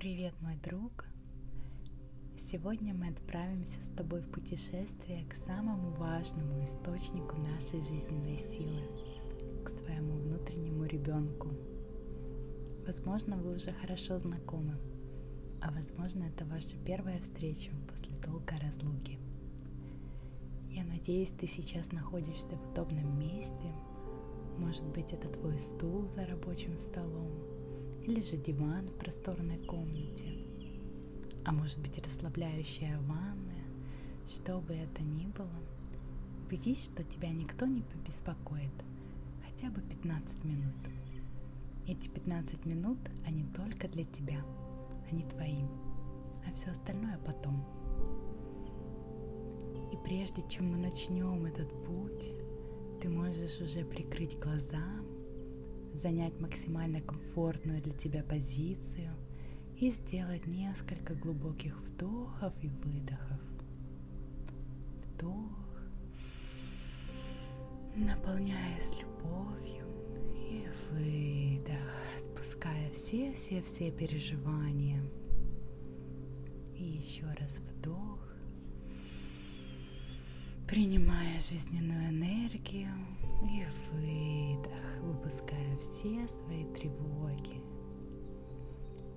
Привет, мой друг! Сегодня мы отправимся с тобой в путешествие к самому важному источнику нашей жизненной силы, к своему внутреннему ребенку. Возможно, вы уже хорошо знакомы, а возможно, это ваша первая встреча после долгой разлуки. Я надеюсь, ты сейчас находишься в удобном месте. Может быть, это твой стул за рабочим столом или же диван в просторной комнате, а может быть расслабляющая ванная, что бы это ни было, убедись, что тебя никто не побеспокоит, хотя бы 15 минут. Эти 15 минут, они только для тебя, они твои, а все остальное потом. И прежде чем мы начнем этот путь, ты можешь уже прикрыть глаза занять максимально комфортную для тебя позицию и сделать несколько глубоких вдохов и выдохов. Вдох, наполняясь любовью и выдох, отпуская все-все-все переживания. И еще раз вдох, принимая жизненную энергию и выдох, выпуская все свои тревоги.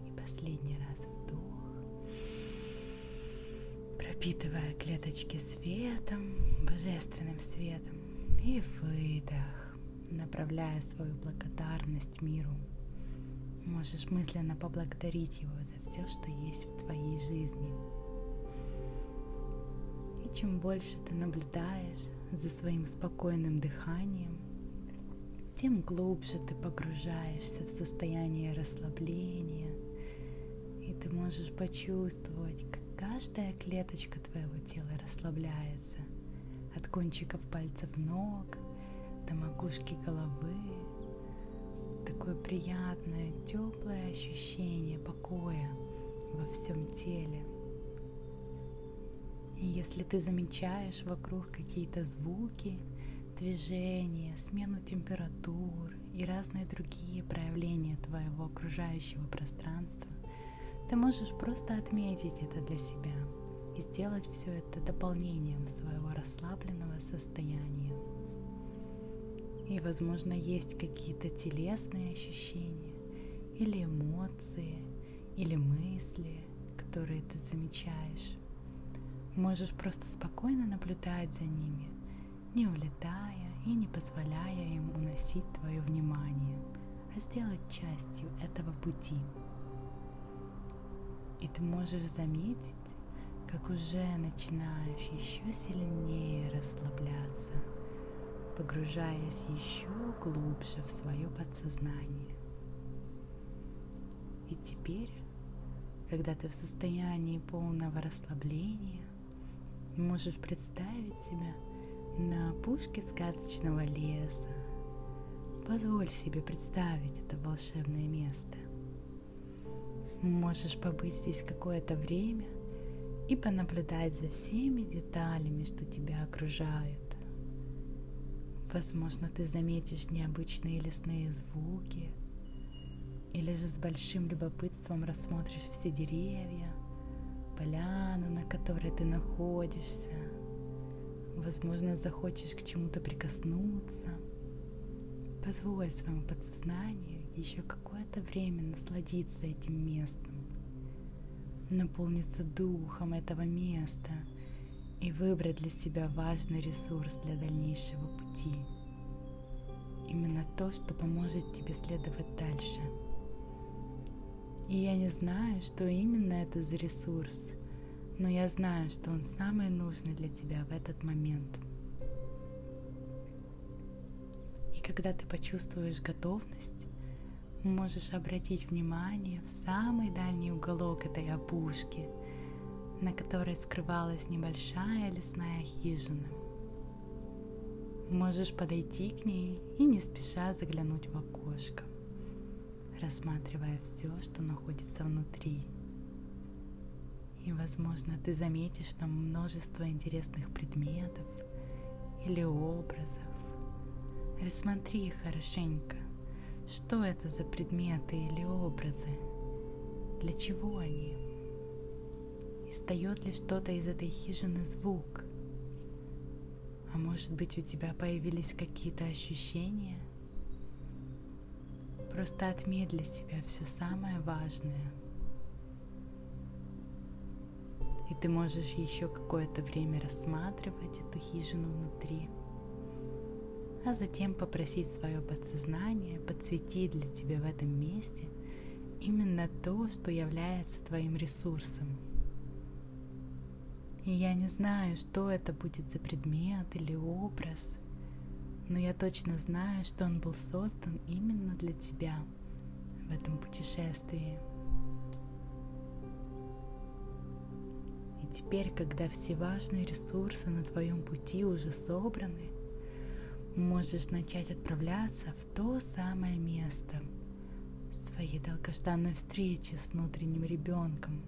И последний раз вдох, пропитывая клеточки светом, божественным светом. И выдох, направляя свою благодарность миру. Можешь мысленно поблагодарить его за все, что есть в твоей жизни. Чем больше ты наблюдаешь за своим спокойным дыханием, тем глубже ты погружаешься в состояние расслабления, и ты можешь почувствовать, как каждая клеточка твоего тела расслабляется, от кончиков пальцев ног до макушки головы. Такое приятное, теплое ощущение покоя во всем теле – и если ты замечаешь вокруг какие-то звуки, движения, смену температур и разные другие проявления твоего окружающего пространства, ты можешь просто отметить это для себя и сделать все это дополнением своего расслабленного состояния. И, возможно, есть какие-то телесные ощущения или эмоции, или мысли, которые ты замечаешь. Можешь просто спокойно наблюдать за ними, не улетая и не позволяя им уносить твое внимание, а сделать частью этого пути. И ты можешь заметить, как уже начинаешь еще сильнее расслабляться, погружаясь еще глубже в свое подсознание. И теперь, когда ты в состоянии полного расслабления, Можешь представить себя на опушке сказочного леса. Позволь себе представить это волшебное место. Можешь побыть здесь какое-то время и понаблюдать за всеми деталями, что тебя окружают. Возможно, ты заметишь необычные лесные звуки, или же с большим любопытством рассмотришь все деревья, поляну, на которой ты находишься. Возможно, захочешь к чему-то прикоснуться. Позволь своему подсознанию еще какое-то время насладиться этим местом, наполниться духом этого места и выбрать для себя важный ресурс для дальнейшего пути. Именно то, что поможет тебе следовать дальше – и я не знаю, что именно это за ресурс, но я знаю, что он самый нужный для тебя в этот момент. И когда ты почувствуешь готовность, можешь обратить внимание в самый дальний уголок этой опушки, на которой скрывалась небольшая лесная хижина. Можешь подойти к ней и не спеша заглянуть в окошко рассматривая все, что находится внутри. И, возможно, ты заметишь там множество интересных предметов или образов. Рассмотри их хорошенько. Что это за предметы или образы? Для чего они? Истает ли что-то из этой хижины звук? А может быть у тебя появились какие-то ощущения? Просто отметь для себя все самое важное. И ты можешь еще какое-то время рассматривать эту хижину внутри а затем попросить свое подсознание подсветить для тебя в этом месте именно то, что является твоим ресурсом. И я не знаю, что это будет за предмет или образ, но я точно знаю, что он был создан именно для тебя в этом путешествии. И теперь, когда все важные ресурсы на твоем пути уже собраны, можешь начать отправляться в то самое место своей долгожданной встречи с внутренним ребенком.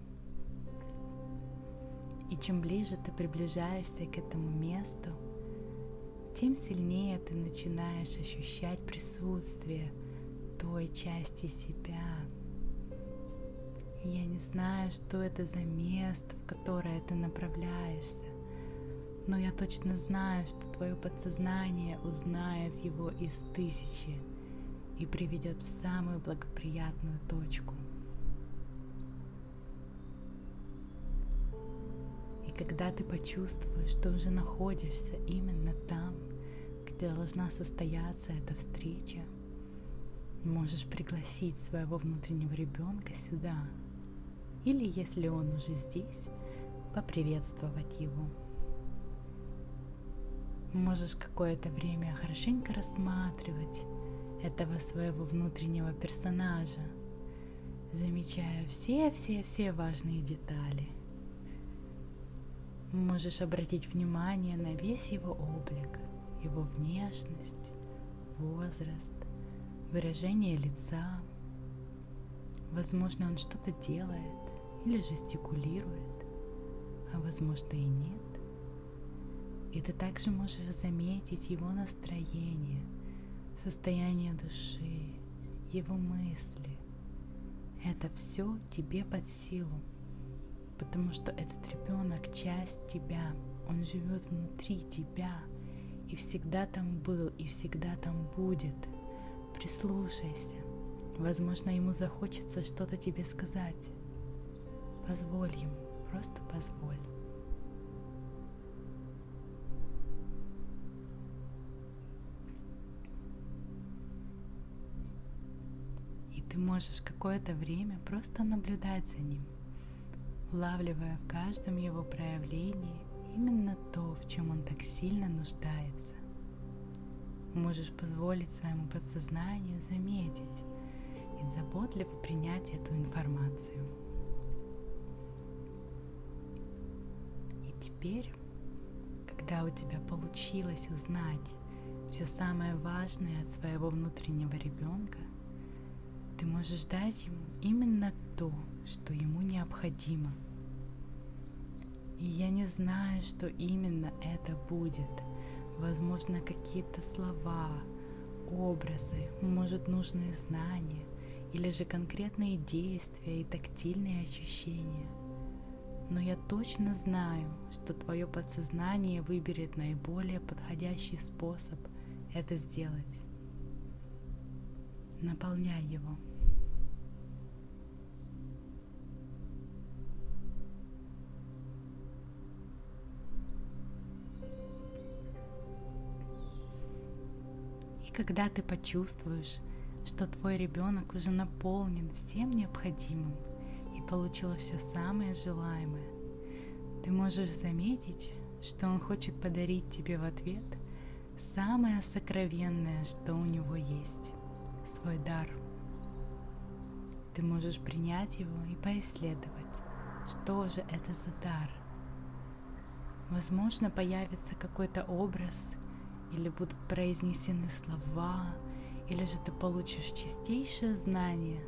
И чем ближе ты приближаешься к этому месту, тем сильнее ты начинаешь ощущать присутствие той части себя. я не знаю, что это за место, в которое ты направляешься, но я точно знаю, что твое подсознание узнает его из тысячи и приведет в самую благоприятную точку. И когда ты почувствуешь, что уже находишься именно там, где должна состояться эта встреча, можешь пригласить своего внутреннего ребенка сюда. Или если он уже здесь, поприветствовать его. Можешь какое-то время хорошенько рассматривать этого своего внутреннего персонажа, замечая все-все-все важные детали. Можешь обратить внимание на весь его облик, его внешность, возраст, выражение лица. Возможно, он что-то делает или жестикулирует, а возможно и нет. И ты также можешь заметить его настроение, состояние души, его мысли. Это все тебе под силу, потому что этот ребенок часть тебя, он живет внутри тебя и всегда там был и всегда там будет. Прислушайся. Возможно, ему захочется что-то тебе сказать. Позволь ему, просто позволь. Ты можешь какое-то время просто наблюдать за ним, улавливая в каждом его проявлении именно то, в чем он так сильно нуждается. Можешь позволить своему подсознанию заметить и заботливо принять эту информацию. И теперь, когда у тебя получилось узнать все самое важное от своего внутреннего ребенка, ты можешь дать ему именно то, что ему необходимо. И я не знаю, что именно это будет. Возможно, какие-то слова, образы, может, нужные знания, или же конкретные действия и тактильные ощущения. Но я точно знаю, что твое подсознание выберет наиболее подходящий способ это сделать наполняй его. Когда ты почувствуешь, что твой ребенок уже наполнен всем необходимым и получил все самое желаемое, ты можешь заметить, что он хочет подарить тебе в ответ самое сокровенное, что у него есть свой дар. Ты можешь принять его и поисследовать, что же это за дар. Возможно, появится какой-то образ, или будут произнесены слова, или же ты получишь чистейшее знание,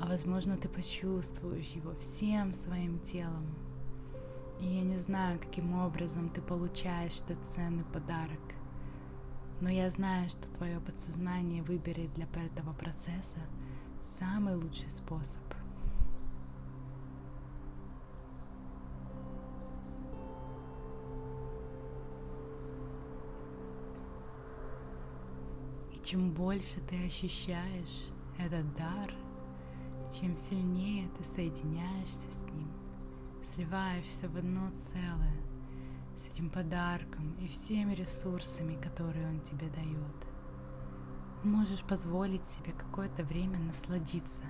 а возможно, ты почувствуешь его всем своим телом. И я не знаю, каким образом ты получаешь этот ценный подарок – но я знаю, что твое подсознание выберет для этого процесса самый лучший способ. Чем больше ты ощущаешь этот дар, чем сильнее ты соединяешься с ним, сливаешься в одно целое с этим подарком и всеми ресурсами, которые он тебе дает. Можешь позволить себе какое-то время насладиться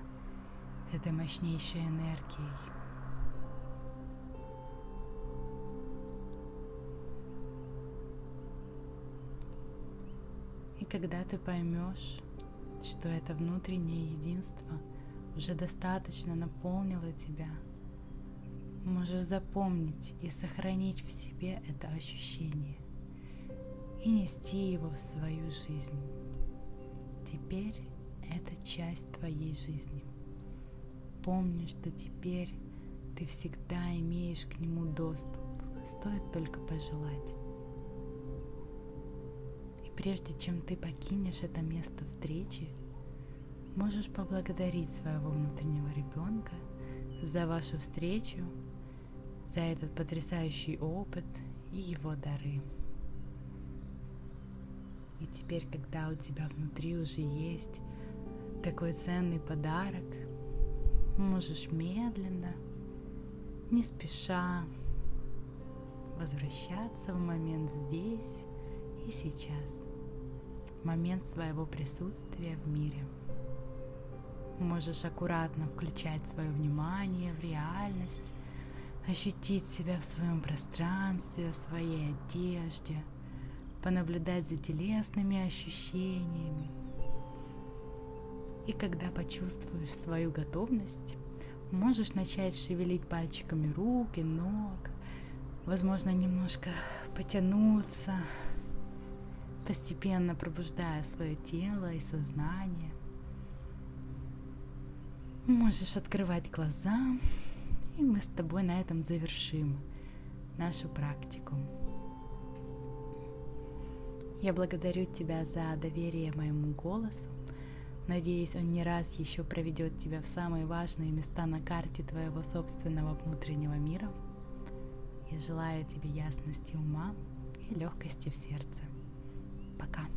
этой мощнейшей энергией. Когда ты поймешь, что это внутреннее единство уже достаточно наполнило тебя, можешь запомнить и сохранить в себе это ощущение и нести его в свою жизнь. Теперь это часть твоей жизни. Помни, что теперь ты всегда имеешь к нему доступ, стоит только пожелать прежде чем ты покинешь это место встречи, можешь поблагодарить своего внутреннего ребенка за вашу встречу, за этот потрясающий опыт и его дары. И теперь, когда у тебя внутри уже есть такой ценный подарок, можешь медленно, не спеша возвращаться в момент здесь и сейчас момент своего присутствия в мире. Можешь аккуратно включать свое внимание в реальность, ощутить себя в своем пространстве, в своей одежде, понаблюдать за телесными ощущениями. И когда почувствуешь свою готовность, можешь начать шевелить пальчиками рук и ног, возможно, немножко потянуться, постепенно пробуждая свое тело и сознание. Можешь открывать глаза, и мы с тобой на этом завершим нашу практику. Я благодарю тебя за доверие моему голосу. Надеюсь, он не раз еще проведет тебя в самые важные места на карте твоего собственного внутреннего мира. Я желаю тебе ясности ума и легкости в сердце. Пока.